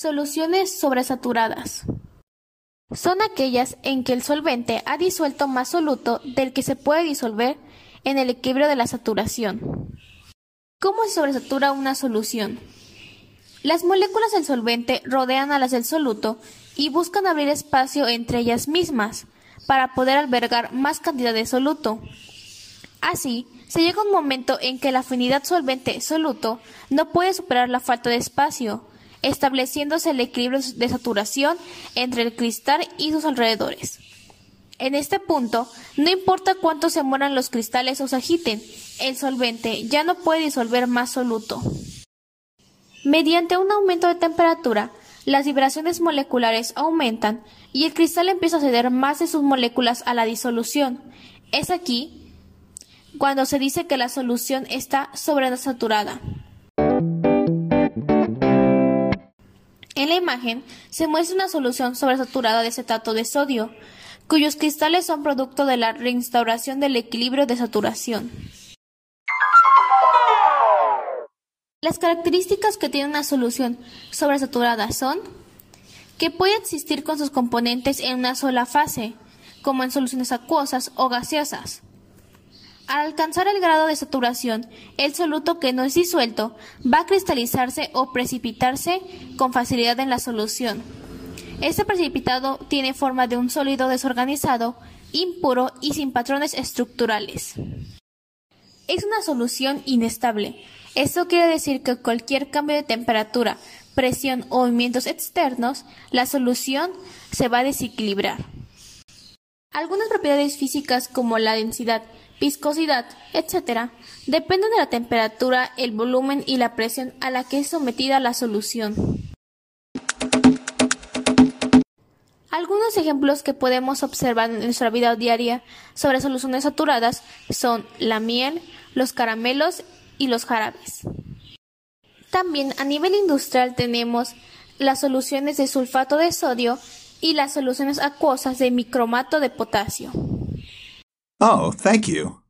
Soluciones sobresaturadas. Son aquellas en que el solvente ha disuelto más soluto del que se puede disolver en el equilibrio de la saturación. ¿Cómo se sobresatura una solución? Las moléculas del solvente rodean a las del soluto y buscan abrir espacio entre ellas mismas para poder albergar más cantidad de soluto. Así, se llega un momento en que la afinidad solvente-soluto no puede superar la falta de espacio, estableciéndose el equilibrio de saturación entre el cristal y sus alrededores. En este punto, no importa cuánto se mueran los cristales o se agiten, el solvente ya no puede disolver más soluto. Mediante un aumento de temperatura, las vibraciones moleculares aumentan y el cristal empieza a ceder más de sus moléculas a la disolución. Es aquí cuando se dice que la solución está sobresaturada. En la imagen se muestra una solución sobresaturada de acetato de sodio, cuyos cristales son producto de la reinstauración del equilibrio de saturación. Las características que tiene una solución sobresaturada son que puede existir con sus componentes en una sola fase, como en soluciones acuosas o gaseosas. Al alcanzar el grado de saturación, el soluto que no es disuelto va a cristalizarse o precipitarse con facilidad en la solución. Este precipitado tiene forma de un sólido desorganizado, impuro y sin patrones estructurales. Es una solución inestable, esto quiere decir que cualquier cambio de temperatura, presión o movimientos externos, la solución se va a desequilibrar. Algunas propiedades físicas como la densidad, viscosidad, etc., dependen de la temperatura, el volumen y la presión a la que es sometida la solución. Algunos ejemplos que podemos observar en nuestra vida diaria sobre soluciones saturadas son la miel, los caramelos y los jarabes. También a nivel industrial tenemos las soluciones de sulfato de sodio y las soluciones acuosas de micromato de potasio. Oh, thank you.